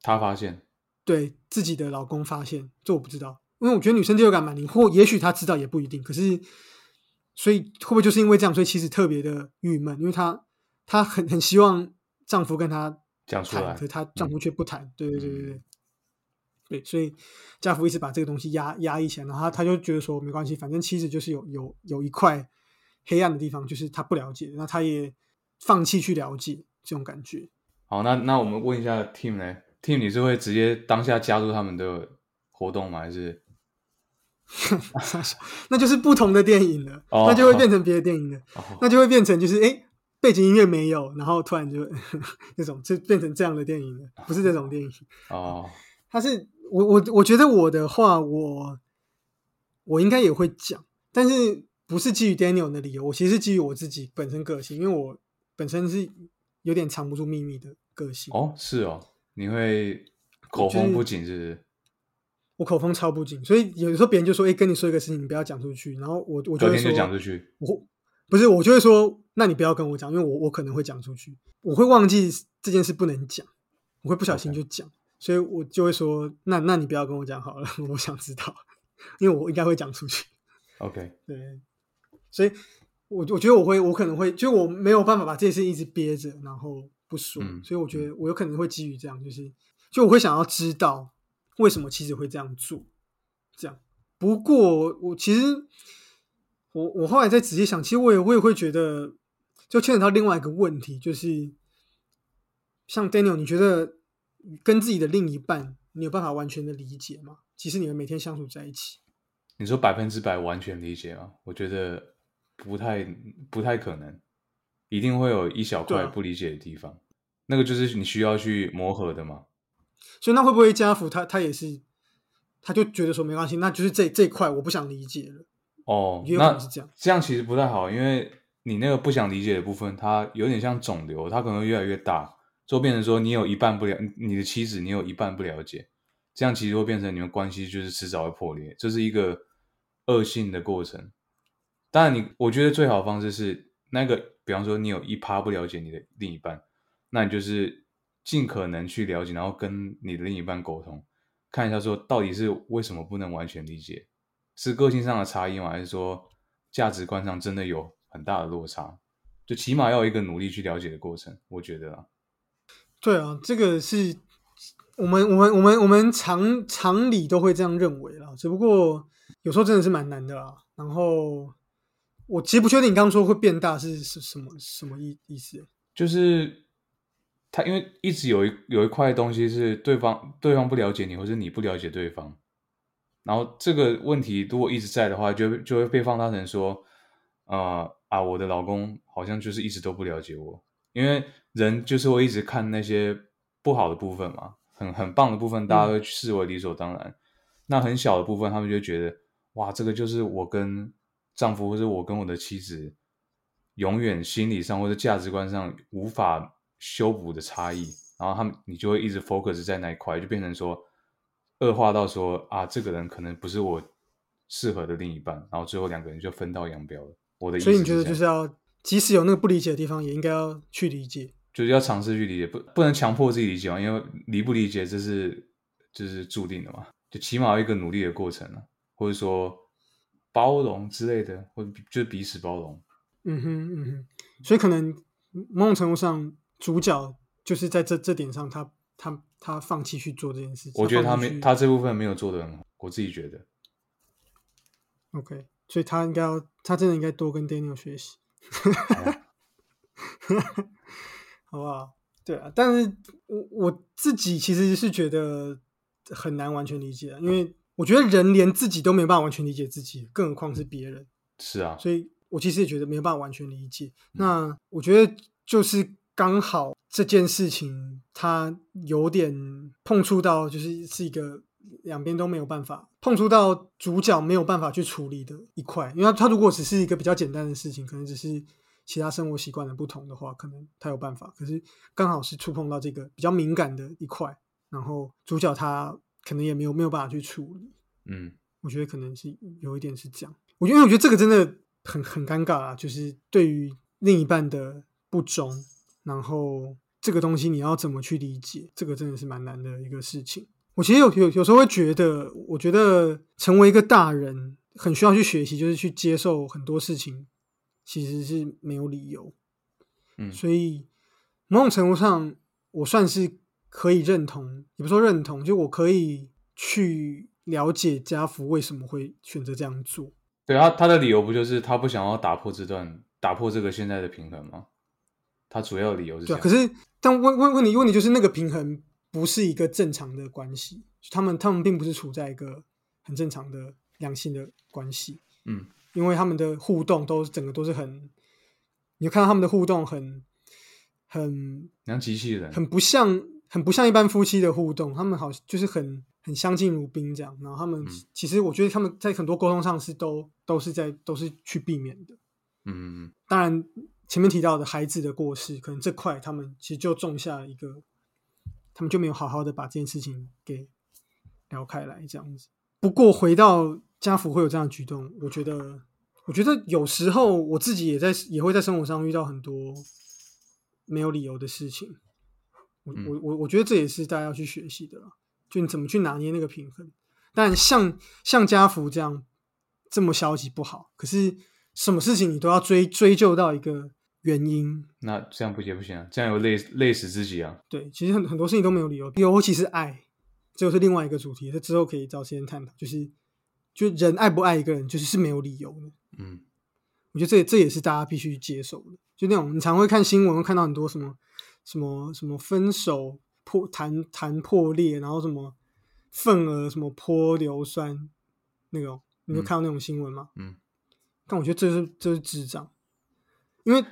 B: 他发现，
A: 对自己的老公发现？这我不知道，因为我觉得女生第六感蛮灵，或也许她知道也不一定。可是，所以会不会就是因为这样，所以妻子特别的郁闷，因为她她很很希望丈夫跟她谈，
B: 讲出来
A: 可是她丈夫却不谈。对对对对对。对，所以家父一直把这个东西压压抑起来，然后他他就觉得说没关系，反正妻子就是有有有一块黑暗的地方，就是他不了解，那他也放弃去了解这种感觉。
B: 好，那那我们问一下 Team 呢？Team 你是会直接当下加入他们的活动吗？还是
A: 那就是不同的电影了，
B: 哦
A: 那就会变成别的电影了，
B: 哦
A: 那就会变成就是哎、诶背景音乐没有，然后突然就 那种就变成这样的电影了，不是这种电影。
B: 哦
A: 它是我我我觉得我的话，我我应该也会讲，但是不是基于 Daniel 的理由，我其实是基于我自己本身个性，因为我本身是有点藏不住秘密的个性，
B: 哦是哦，你会口风不紧是不是？
A: 我口风超不紧，所以有的时候别人就说：“哎、跟你说一个事情，你不要讲出去。”然后我我就会说
B: 讲出去，
A: 我不是，我就会说，那你不要跟我讲，因为我我可能会讲出去，我会忘记这件事不能讲，我会不小心就讲。所以我就会说，那那你不要跟我讲好了，我想知道，因为我应该会讲出去。
B: OK，
A: 对，所以我我觉得我会，我可能会，就我没有办法把这件事一直憋着，然后不说，
B: 嗯
A: 所以我觉得我有可能会基于这样，就是就我会想要知道为什么妻子会这样做，这样。不过我其实我我后来再仔细想，其实我也我也会觉得，就牵扯到另外一个问题，就是像 Daniel，你觉得跟自己的另一半，你有办法完全的理解吗？其实你们每天相处在一起。
B: 你说百分之百完全理解吗？我觉得不太不太可能，一定会有一小块不理解的地方，那个就是你需要去磨合的嘛。
A: 所以那会不会家福他他也是，他就觉得说没关系，那就是这这块我不想理解了，
B: 哦，
A: 也有可
B: 那
A: 能是这样。
B: 这样其实不太好，因为你那个不想理解的部分，它有点像肿瘤，它可能会越来越大，就变成说你有一半不了，你的妻子你有一半不了解，这样其实会变成你们关系就是迟早会破裂，这是一个恶性的过程。当然你，我觉得最好的方式是那个，比方说你有一趴不了解你的另一半，那你就是尽可能去了解，然后跟你的另一半沟通，看一下说到底是为什么不能完全理解，是个性上的差异吗？还是说价值观上真的有很大的落差？就起码要有一个努力去了解的过程，我觉得啊，
A: 对啊，这个是我们我们我们我们常常理都会这样认为啦，只不过有时候真的是蛮难的啦。然后我其实不确定你刚刚说会变大是是什么什么意意思？
B: 就是他因为一直有一有一块东西是对方对方不了解你，或者你不了解对方，然后这个问题如果一直在的话，就会就会被放大成说，呃啊，我的老公好像就是一直都不了解我，因为人就是会一直看那些不好的部分嘛，很很棒的部分，大家会视为理所当然，那很小的部分，他们就觉得，哇，这个就是我跟丈夫或者我跟我的妻子永远心理上或者价值观上无法修补的差异，然后他们你就会一直 focus 在那一块，就变成说恶化到说啊，这个人可能不是我适合的另一半，然后最后两个人就分道扬镳了。我的意思
A: 所以你觉得就是要，即使有那个不理解的地方，也应该要去理解。
B: 就是要尝试去理解，不不能强迫自己理解嘛，因为理不理解这是就是注定的嘛，就起码有一个努力的过程啊，或者说包容之类的，或者就是彼此包容。
A: 嗯哼嗯哼，所以可能某种程度上，主角就是在这这点上他，他他放弃去做这件事情。
B: 我觉得他没他这部分没有做的很好，我自己觉得。
A: OK，所以他应该要，他真的应该多跟 Daniel 学习，好不好？对啊，但是我我自己其实是觉得很难完全理解啊，因为我觉得人连自己都没有办法完全理解自己，更何况是别人。
B: 是啊，
A: 所以我其实也觉得没有办法完全理解。那我觉得就是刚好这件事情，它有点碰触到，就是是一个两边都没有办法碰触到主角没有办法去处理的一块。因为他他如果只是一个比较简单的事情，可能只是其他生活习惯的不同的话，可能他有办法。可是刚好是触碰到这个比较敏感的一块，然后主角他可能也没有没有办法去处理。
B: 嗯，
A: 我觉得可能是有一点是这样。我觉得，因为我觉得这个真的很很尴尬啊，就是对于另一半的不忠，然后这个东西你要怎么去理解，这个真的是蛮难的一个事情。我其实有有有时候会觉得，我觉得成为一个大人很需要去学习，就是去接受很多事情其实是没有理由。
B: 嗯
A: 所以某种程度上，我算是可以认同，也不说认同，就我可以去了解家福为什么会选择这样做。
B: 对他他的理由不就是他不想要打破这段打破这个现在的平衡吗？他主要的理由是这
A: 对啊，
B: 样。
A: 可是但问问问题问题就是那个平衡不是一个正常的关系，他们他们并不是处在一个很正常的良性的关系，
B: 嗯
A: 因为他们的互动都整个都是很，你看到他们的互动很很
B: 像机器人，
A: 很不像很不像一般夫妻的互动，他们好就是很很相敬如宾这样。然后他们、
B: 嗯
A: 其实我觉得他们在很多沟通上是都都是在都是去避免的。
B: 嗯嗯
A: 当然前面提到的孩子的过世，可能这块他们其实就种下了一个，他们就没有好好的把这件事情给聊开来这样子。不过回到家福会有这样的举动，我觉得我觉得有时候我自己也在也会在生活上遇到很多没有理由的事情。我
B: 嗯
A: 我我我觉得这也是大家要去学习的啦。就你怎么去拿捏那个平衡。但像像家福这样这么消极不好，可是什么事情你都要追追究到一个原因。
B: 那这样不也不行啊？这样有累累死自己啊？
A: 对，其实很很多事情都没有理由，尤其是爱，这又是另外一个主题，这之后可以找时间探讨。就是就人爱不爱一个人，就是是没有理由的。
B: 嗯，
A: 我觉得这这也是大家必须接受的。就那种你常会看新闻，会看到很多什么什么什么分手破谈谈破裂，然后什么份额什么泼硫酸那种，你就看到那种新闻吗？
B: 嗯，
A: 但我觉得这是这是智障，因为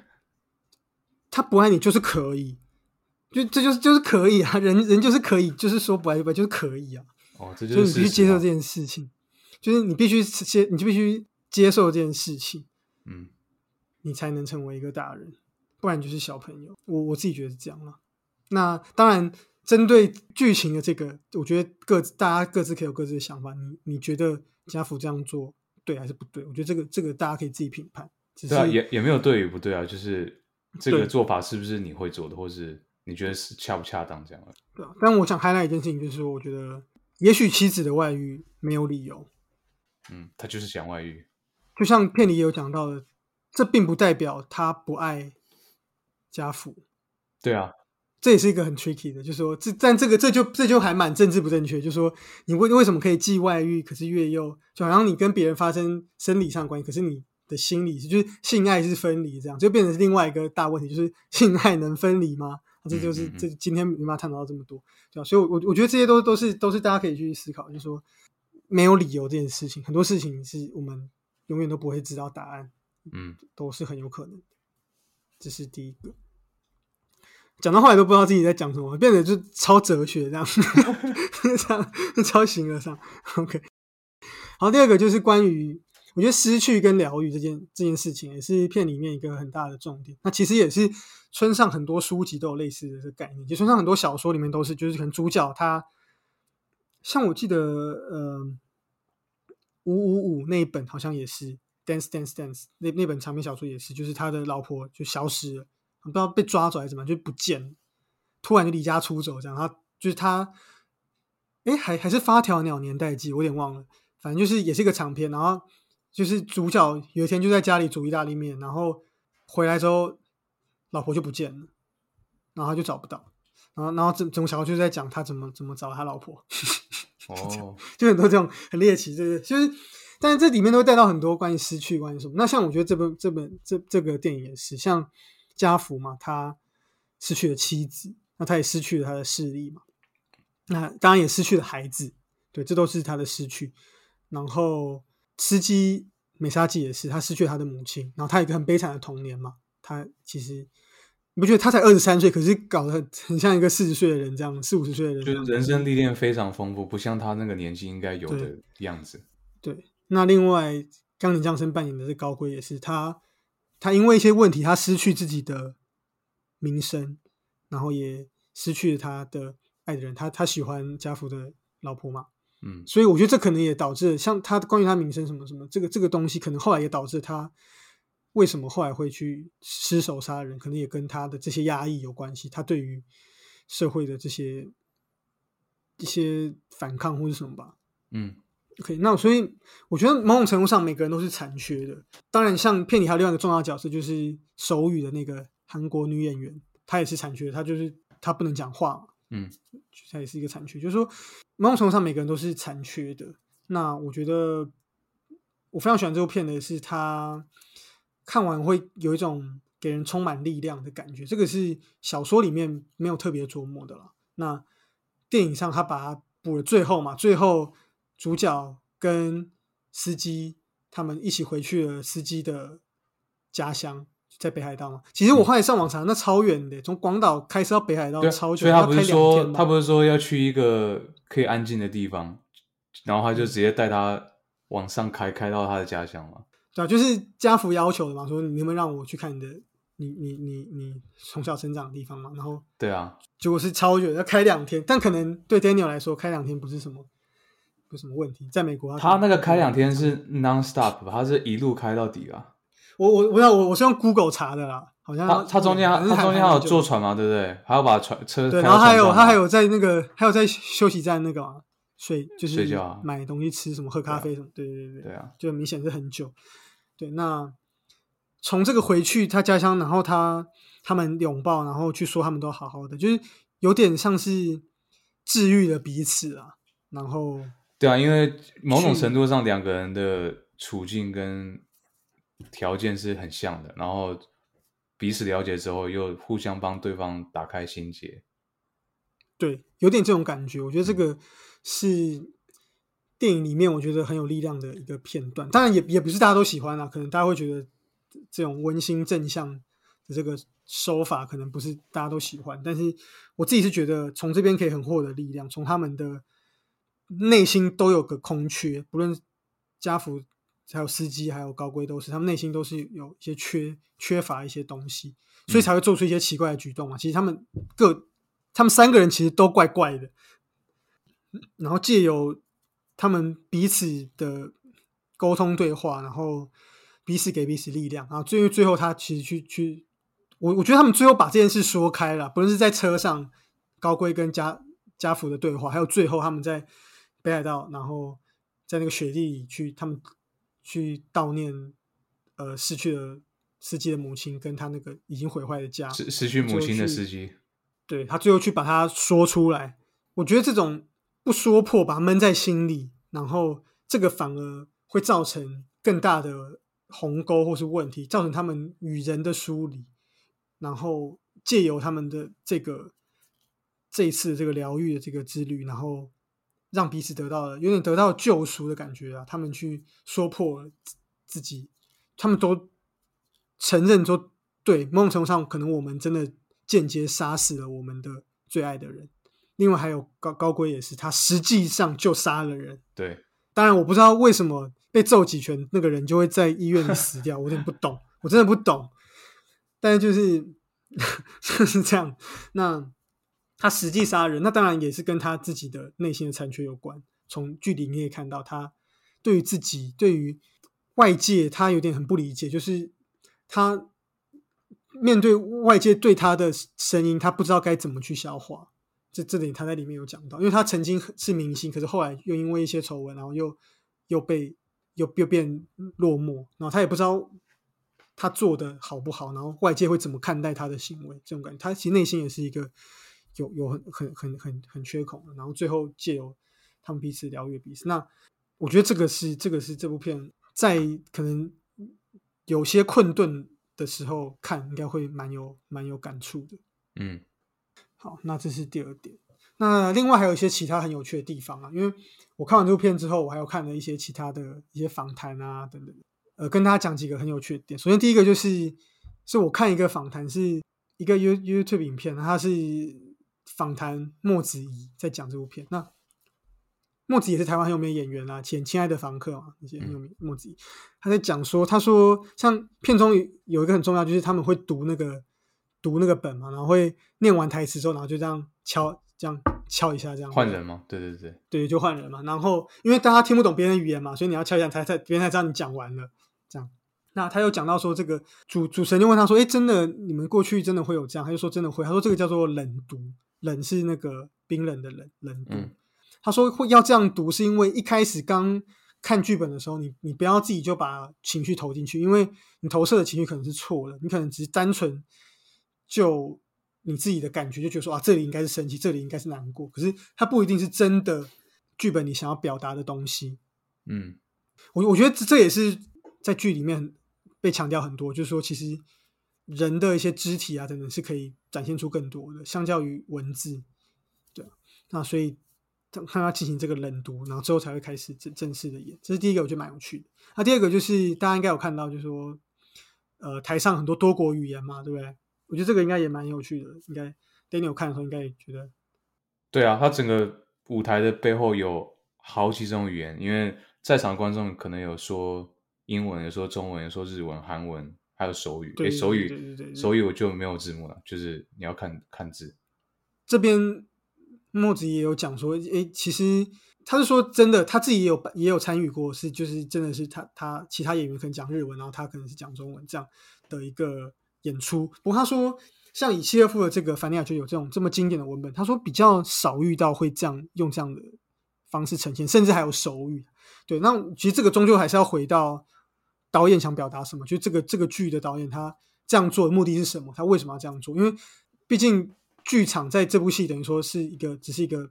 A: 他不爱你就是可以，就这就是就是可以啊，人人就是可以，就是说不爱就不爱就是可以啊。
B: 哦，这就是事实啊
A: 必须接受这件事情，就是你必须接，你就必须接受这件事情，
B: 嗯
A: 你才能成为一个大人，不然就是小朋友。我我自己觉得是这样啦。那当然，针对剧情的这个，我觉得各自大家各自可以有各自的想法。你你觉得家福这样做对还是不对？我觉得这个这个大家可以自己评判。只是
B: 对啊，也也没有对与不对啊，就是这个做法是不是你会做的，或是你觉得是恰不恰当这样的。
A: 对啊，但我想 highlight 一件事情，就是，我觉得也许妻子的外遇没有理由，
B: 嗯，他就是想外遇。
A: 就像片里也有讲到的，这并不代表他不爱家福。
B: 对啊，
A: 这也是一个很 tricky 的，就是说这，但这个这就这就还蛮政治不正确，就是说你为为什么可以既外遇，可是越幼，就好像你跟别人发生生理上的关系，可是你的心理是就是性爱是分离，这样就变成另外一个大问题，就是 性爱能分离吗？这就是这今天没办法探讨到这么多，对吧？所以我，我我觉得这些都都是都是大家可以去思考，就是说没有理由这件事情，很多事情是我们永远都不会知道答案，
B: 嗯，
A: 都是很有可能的。这是第一个。讲到后来都不知道自己在讲什么，变得就超哲学这样，这样超形而上。OK，好，第二个就是关于我觉得失去跟疗愈这件这件事情，也是片里面一个很大的重点。那其实也是村上很多书籍都有类似的这个概念，就村上很多小说里面都是，就是可能主角他，像我记得，呃，五五五那一本好像也是 Dance Dance Dance 那那本长篇小说也是，就是他的老婆就消失了。不知道被抓走还是怎么样，就不见了，突然就离家出走这样。他就是他，哎，还还是发条鸟年代记，我有点忘了。反正就是也是一个长篇，然后就是主角有一天就在家里煮意大利面，然后回来之后，老婆就不见了，然后他就找不到，然后然后整整个小说就是在讲他怎么怎么找他老婆，
B: 哦，
A: 就很多这种很猎奇，就是？就是，但是这里面都会带到很多关于失去，关于什么。那像我觉得这本这本这这个电影也是，像家福嘛，他失去了妻子，那他也失去了他的视力嘛，那当然也失去了孩子，对，这都是他的失去。然后吃鸡美沙纪也是，他失去了他的母亲，然后他有一个很悲惨的童年嘛，他其实。你不觉得他才二十三岁，可是搞得很很像一个四十岁的人这样，四五十岁的人
B: 就是人生历练非常丰富，不像他那个年纪应该有的样子。
A: 对，那另外冈田将生扮演的是高贵也是他，他因为一些问题，他失去自己的名声，然后也失去了他的爱的人，他他喜欢家福的老婆嘛，
B: 嗯。
A: 所以我觉得这可能也导致了像他关于他名声什么什么这个这个东西，可能后来也导致他为什么后来会去失手杀人，可能也跟他的这些压抑有关系，他对于社会的这些一些反抗或者什么吧，
B: 嗯
A: OK，那所以我觉得某种程度上每个人都是残缺的。当然，像片里还有另外一个重要角色，就是手语的那个韩国女演员，她也是残缺，她就是她不能讲话嘛，
B: 嗯
A: 她也是一个残缺。就是说，某种程度上每个人都是残缺的。那我觉得我非常喜欢这部片的是，它看完会有一种给人充满力量的感觉。这个是小说里面没有特别琢磨的了。那电影上他把它补了最后嘛，最后主角跟司机他们一起回去了司机的家乡，在北海道嘛。其实我后来上网查，那超远的，从广岛开车到北海道超远，
B: 所以他不是说他不是说要去一个可以安静的地方，然后他就直接带他往上开，开到他的家乡嘛。
A: 对啊，就是家福要求的嘛，说你能不能让我去看你的，你你你你从小成长的地方嘛？然后
B: 对啊，
A: 结果是超远，要开两天，但可能对 Daniel 来说，开两天不是什么不是什么问题。在美国
B: 他那个开两天
A: 嗯
B: 是 non stop，吧他是一路开到底啊。
A: 我我我要我我是用 Google 查的啦，好好像
B: 他他中间他中间还有坐船嘛，对不对？还要把船车
A: 对，然后还有他还有在那个还有在休息站那个嘛睡，就是
B: 睡觉啊
A: 买东西吃什么喝咖啡什么，对对对
B: 对啊，
A: 就很明显是很久。对，那从这个回去他家乡，然后他他们拥抱，然后去说他们都好好的，就是有点像是治愈了彼此啊。然后
B: 对啊，因为某种程度上两个人的处境跟条件是很像的，然后彼此了解之后，又互相帮对方打开心结。
A: 对，有点这种感觉。我觉得
B: 嗯
A: 这个是电影里面我觉得很有力量的一个片段。当然也也不是大家都喜欢啊，可能大家会觉得这种温馨正向的这个手法可能不是大家都喜欢。但是我自己是觉得从这边可以很获得力量，从他们的内心都有个空缺，不论家福还有司机还有高龟都是，他们内心都是有一些缺缺乏一些东西，所以才会做出一些奇怪的举动嘛。其实他们各他们三个人其实都怪怪的，然后借由他们彼此的沟通对话，然后彼此给彼此力量，然后最最后他其实去去，我我觉得他们最后把这件事说开了，不论是在车上高龟跟家家福的对话，还有最后他们在北海道，然后在那个雪地里去他们去悼念呃逝去的司机的母亲跟他那个已经毁坏的家，
B: 失失去母亲的司机，
A: 对他最后去把它说出来，我觉得这种不说破，把它闷在心里，然后这个反而会造成更大的鸿沟或是问题，造成他们与人的疏离，然后借由他们的这个这一次这个疗愈的这个之旅，然后让彼此得到了有点得到救赎的感觉啊，他们去说破自自己，他们都承认说，对，某种程度上，可能我们真的间接杀死了我们的最爱的人。另外还有高高龟也是，他实际上就杀了人。
B: 对，
A: 当然，我不知道为什么被揍几拳那个人就会在医院里死掉，我有点不懂，我真的不懂。但是就是 就是这样。那他实际杀人，那当然也是跟他自己的内心的残缺有关。从剧里你也看到，他对于自己、对于外界，他有点很不理解，就是他面对外界对他的声音，他不知道该怎么去消化。这这点他在里面有讲到，因为他曾经是明星，可是后来又因为一些丑闻，然后又又被又又变落寞，然后他也不知道他做的好不好，然后外界会怎么看待他的行为，这种感觉，他其实内心也是一个有有很很很很很缺口的，然后最后借由他们彼此疗愈彼此，那我觉得这个是这个是这部片在可能有些困顿的时候看，应该会蛮有蛮有感触的。
B: 嗯，
A: 好，那这是第二点。那另外还有一些其他很有趣的地方啊，因为我看完这部片之后，我还有看了一些其他的一些访谈啊等等。呃，跟大家讲几个很有趣的点。首先第一个就是，是我看一个访谈，是一个 You YouTube 影片，它是访谈莫子仪在讲这部片。那莫子怡也是台湾很有名的演员啊，前《亲爱的房客》嘛，那些很有名。莫子仪他在讲说，他说像片中有有一个很重要，就是他们会读那个读那个本嘛，然后会念完台词之后，然后就这样敲，这样敲一下，这样
B: 换人吗？对对对，
A: 对，就换人嘛。然后因为大家听不懂别人的语言嘛，所以你要敲一下才才别人才知道你讲完了。这样，那他又讲到说，这个主主持人就问他说：“哎，真的你们过去真的会有这样？”他就说：“真的会。”他说：“这个叫做冷读，冷是那个冰冷的冷，冷读。
B: 嗯
A: 他说会要这样读，是因为一开始刚看剧本的时候，你你不要自己就把情绪投进去，因为你投射的情绪可能是错的，你可能只是单纯就你自己的感觉就觉得说啊，这里应该是生气，这里应该是难过，可是它不一定是真的剧本你想要表达的东西。
B: 嗯
A: 我我觉得这这也是在剧里面被强调很多，就是说其实人的一些肢体啊等等是可以展现出更多的，相较于文字，对，那所以看他要进行这个冷读，然后之后才会开始正正式的演，这是第一个，我觉得蛮有趣的。那第二个就是大家应该有看到，就是说呃台上很多多国语言嘛，对不对？我觉得这个应该也蛮有趣的，应该 Daniel 看的时候应该也觉得
B: 对啊，他整个舞台的背后有好几种语言，因为在场观众可能有说英文，有说中文，有说日文、韩文，还有手语。诶，
A: 对对
B: 手
A: 对对对
B: 语
A: 对
B: 手语我就没有字幕了，就是你要看看字。
A: 这边墨子也有讲说，诶，其实他是说真的，他自己也有也有参与过，是就是真的是他他其他演员可能讲日文，然后他可能是讲中文这样的一个演出。不过他说，像以契诃夫的这个《凡尼亚》就有这种这么经典的文本，他说比较少遇到会这样用这样的方式呈现，甚至还有手语。对，那其实这个终究还是要回到导演想表达什么，就这个这个剧的导演他这样做的目的是什么，他为什么要这样做？因为毕竟剧场在这部戏等于说是一个只是一个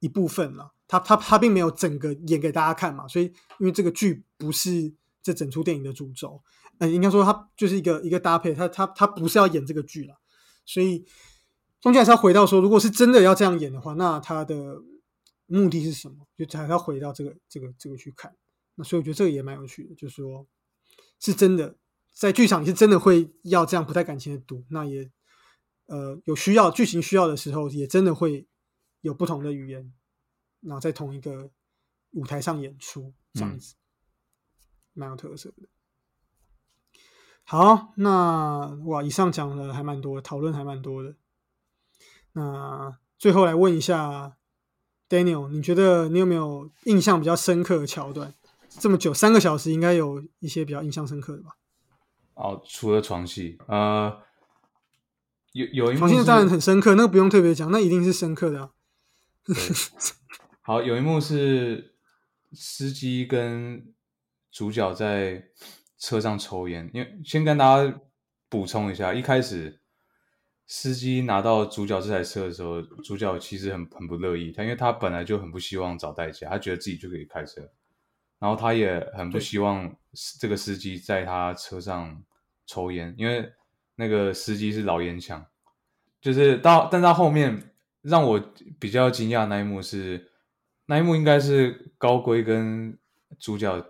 A: 一部分了，他他他并没有整个演给大家看嘛，所以因为这个剧不是这整出电影的主轴，嗯，应该说他就是一个一个搭配，他他他不是要演这个剧了，所以中间还是要回到说，如果是真的要这样演的话，那他的目的是什么？就还要回到这个这个这个去看。那所以我觉得这个也蛮有趣的，就是说是真的在剧场是真的会要这样不带感情的读，那也呃有需要剧情需要的时候，也真的会有不同的语言，然后在同一个舞台上演出这样子，蛮有特色的。好，那哇，以上讲的还蛮多，讨论还蛮多的。那最后来问一下 Daniel，你觉得你有没有印象比较深刻的桥段？这么久，三个小时，应该有一些比较印象深刻的吧？
B: 哦，除了床戏，呃，有有一幕
A: 床戏当然很深刻，那个不用特别讲，那一定是深刻的、啊。
B: 好，有一幕是司机跟主角在车上抽烟，因为先跟大家补充一下，一开始司机拿到主角这台车的时候，主角其实很很不乐意，他因为他本来就很不希望找代驾，他觉得自己就可以开车，然后他也很不希望这个司机在他车上抽烟，因为那个司机是老烟枪，就是到但到后面让我比较惊讶那一幕是。那一幕应该是高龟跟主角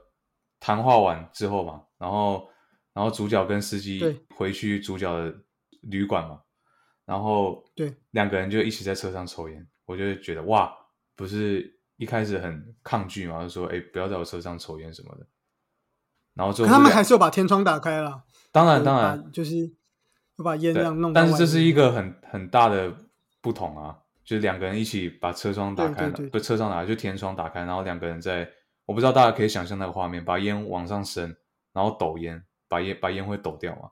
B: 谈话完之后嘛，然后然后主角跟司机回去主角的旅馆嘛，然后
A: 对。
B: 两个人就一起在车上抽烟，我就觉得哇，不是一开始很抗拒嘛，就说哎不要在我车上抽烟什么的，然后最后
A: 他们还是有把天窗打开了，
B: 当然当然
A: 就是把烟这样弄，
B: 但是这是一个很很大的不同啊。就是两个人一起把车窗打开，不车窗打开就天窗打开，然后两个人在，我不知道大家可以想象那个画面，把烟往上升，然后抖烟，把烟把烟会抖掉嘛？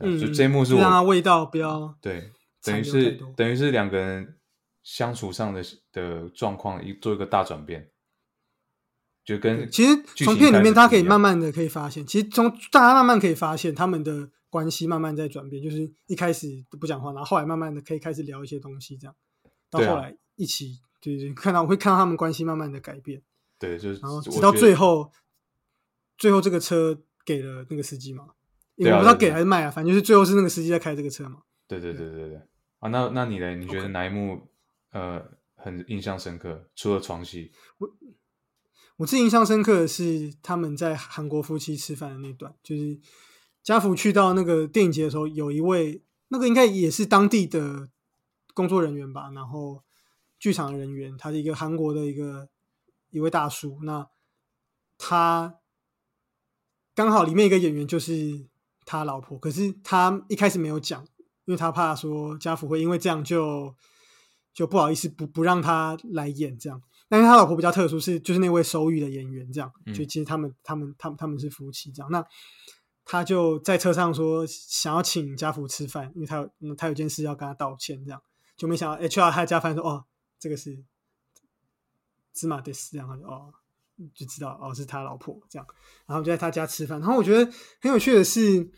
B: 嗯，就这一幕是
A: 让它味道不要
B: 对，等于是等于是两个人相处上的的状况一做一个大转变，就跟
A: 其实从片里面大家可以慢慢的可以发现，其实从大家慢慢可以发现他们的。关系慢慢在转变，就是一开始都不讲话，然后后来慢慢的可以开始聊一些东西，这样到后来一起，对对，看到会看到他们关系慢慢的改变，
B: 对，就是
A: 然后直到最后，最后这个车给了那个司机嘛，也不知道给还是卖啊，反正就是最后是那个司机在开这个车嘛。
B: 对对对对对，啊，那那你呢？你觉得哪一幕呃很印象深刻？除了床戏，
A: 我我最印象深刻的是他们在韩国夫妻吃饭的那段，就是。家福去到那个电影节的时候，有一位那个应该也是当地的工作人员吧，然后剧场的人员，他是一个韩国的一个一位大叔。那他刚好里面一个演员就是他老婆，可是他一开始没有讲，因为他怕说家福会因为这样就就不好意思不不让他来演这样。但是他老婆比较特殊，是就是那位手语的演员这样，就其实他们他们他们他们是夫妻这样。那他就在车上说想要请家福吃饭，因为他有他有件事要跟他道歉，这样就没想到 HR 他家饭说哦，这个是芝麻的事，然后就哦就知道哦是他老婆这样，然后就在他家吃饭。然后我觉得很有趣的是，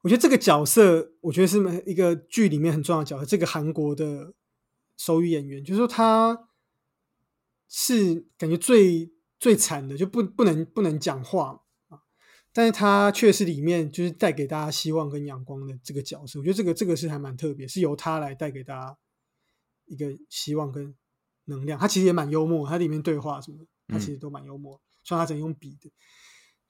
A: 我觉得这个角色，我觉得是一个剧里面很重要的角色。这个韩国的手语演员，就是说他是感觉最最惨的，就不不能不能讲话。但是他却是里面就是带给大家希望跟阳光的这个角色，我觉得这个这个是还蛮特别，是由他来带给大家一个希望跟能量。他其实也蛮幽默，他里面对话什么，他其实都蛮幽默。虽然他只能用笔的，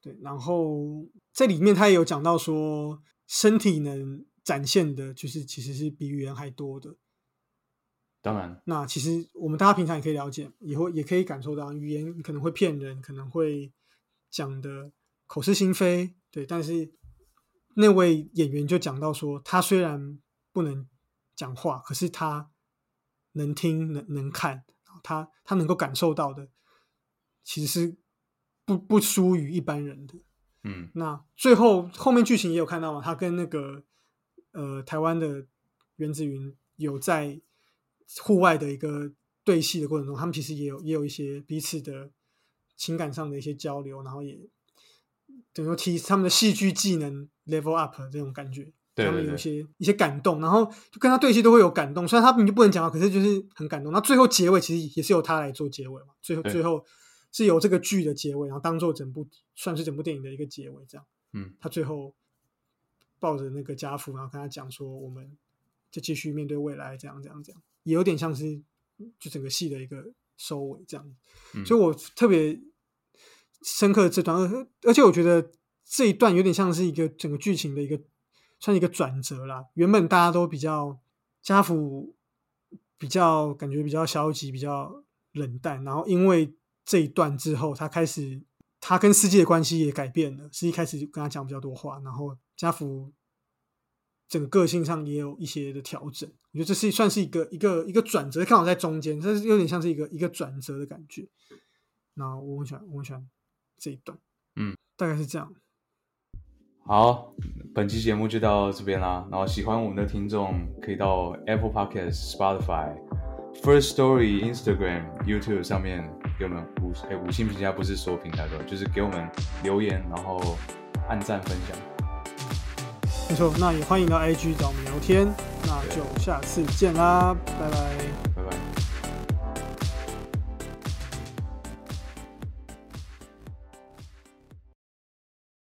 A: 对。然后在里面他也有讲到说，身体能展现的，就是其实是比语言还多的。
B: 当然，
A: 那其实我们大家平常也可以了解，以后也可以感受到，语言可能会骗人，可能会讲的。口是心非，对，但是那位演员就讲到说，他虽然不能讲话，可是他能听、能能看，他他能够感受到的，其实是不不输于一般人的。
B: 嗯
A: 那最后后面剧情也有看到嘛，他跟那个呃台湾的袁子云有在户外的一个对戏的过程中，他们其实也有也有一些彼此的情感上的一些交流，然后也等于说提他们的戏剧技能 level up 这种感觉。他们有一
B: 对对对
A: 些一些感动，然后就跟他对戏都会有感动，虽然他们就不能讲话，可是就是很感动。那最后结尾其实也是由他来做结尾嘛，最后最后是由这个剧的结尾，然后当做整部算是整部电影的一个结尾，这样。
B: 嗯
A: 他最后抱着那个家父，然后跟他讲说，我们就继续面对未来，这样这样这样，也有点像是就整个戏的一个收尾这样。
B: 嗯，
A: 所以我特别深刻的这段，而而且我觉得这一段有点像是一个整个剧情的一个算是一个转折啦。原本大家都比较家父比较感觉比较消极，比较冷淡，然后因为这一段之后，他开始他跟司机的关系也改变了，司机开始跟他讲比较多话，然后家福整个个性上也有一些的调整。我觉得这是算是一个一个一个转折，刚好在中间，这是有点像是一个一个转折的感觉。那我很喜欢，我很喜欢这一段，
B: 嗯，
A: 大概是这样。
B: 好，本期节目就到这边啦。然后喜欢我们的听众可以到 Apple Podcast、Spotify、First Story、Instagram、YouTube 上面给我们五哎五星评价，不是所有平台都，就是给我们留言，然后按赞分享。
A: 没错，那也欢迎到 IG 找我们聊天，那就下次见啦，拜拜。